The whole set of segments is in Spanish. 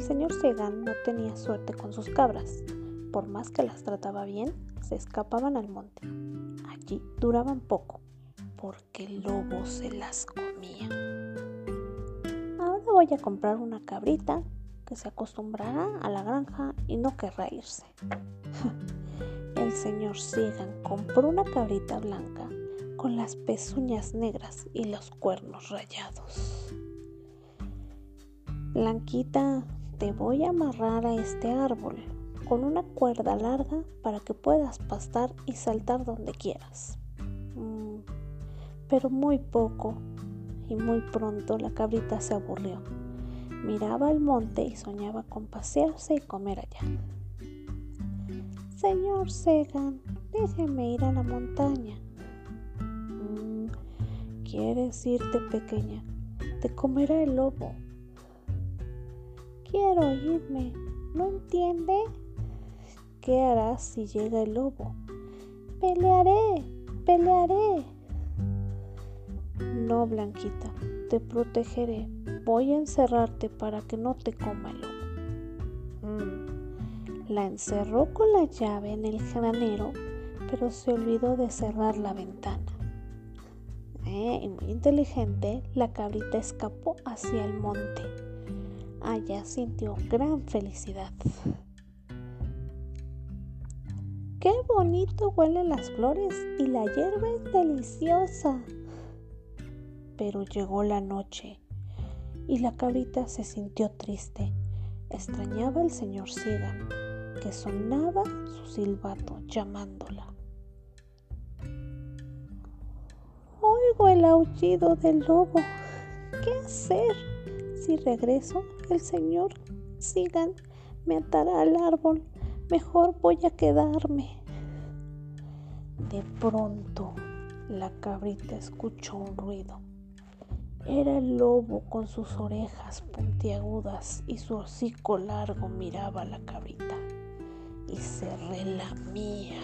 Segan no tenía suerte con sus cabras. Por más que las trataba bien, se escapaban al monte. Allí duraban poco, porque el lobo se las comía. Ahora voy a comprar una cabrita que se acostumbrará a la granja y no querrá irse. El señor Segan compró una cabrita blanca con las pezuñas negras y los cuernos rayados. Blanquita, te voy a amarrar a este árbol con una cuerda larga para que puedas pastar y saltar donde quieras. Mm, pero muy poco y muy pronto la cabrita se aburrió. Miraba el monte y soñaba con pasearse y comer allá. Señor Segan, déjeme ir a la montaña. Mm, ¿Quieres irte pequeña? Te comerá el lobo. Quiero irme. ¿No entiende? ¿Qué harás si llega el lobo? Pelearé, pelearé. No, Blanquita, te protegeré. Voy a encerrarte para que no te coma el lobo. Mm. La encerró con la llave en el granero, pero se olvidó de cerrar la ventana. Eh, y muy inteligente, la cabrita escapó hacia el monte. Allá sintió gran felicidad. Qué bonito huelen las flores y la hierba es deliciosa. Pero llegó la noche y la cabrita se sintió triste. Extrañaba al señor Sigan, que sonaba su silbato llamándola. Oigo el aullido del lobo. ¿Qué hacer? Si regreso, el señor Sigan me atará al árbol. Mejor voy a quedarme. De pronto, la cabrita escuchó un ruido. Era el lobo con sus orejas puntiagudas y su hocico largo miraba a la cabrita y se relamía.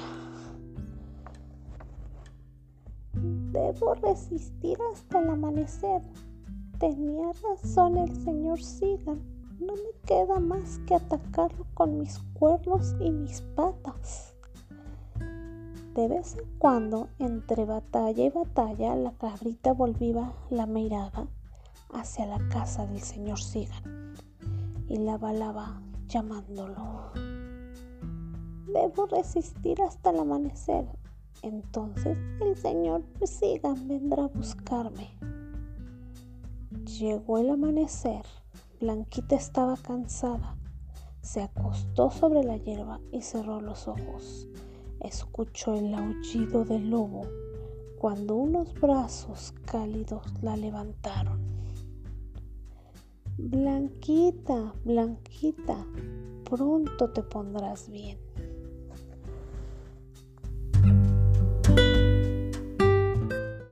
Debo resistir hasta el amanecer. Tenía razón el señor Sigan. No me queda más que atacarlo con mis cuernos y mis patas. De vez en cuando, entre batalla y batalla, la cabrita volvía la mirada hacia la casa del señor Sigan y la balaba llamándolo. Debo resistir hasta el amanecer. Entonces el señor Sigan vendrá a buscarme. Llegó el amanecer. Blanquita estaba cansada. Se acostó sobre la hierba y cerró los ojos escuchó el aullido del lobo cuando unos brazos cálidos la levantaron. Blanquita, Blanquita, pronto te pondrás bien.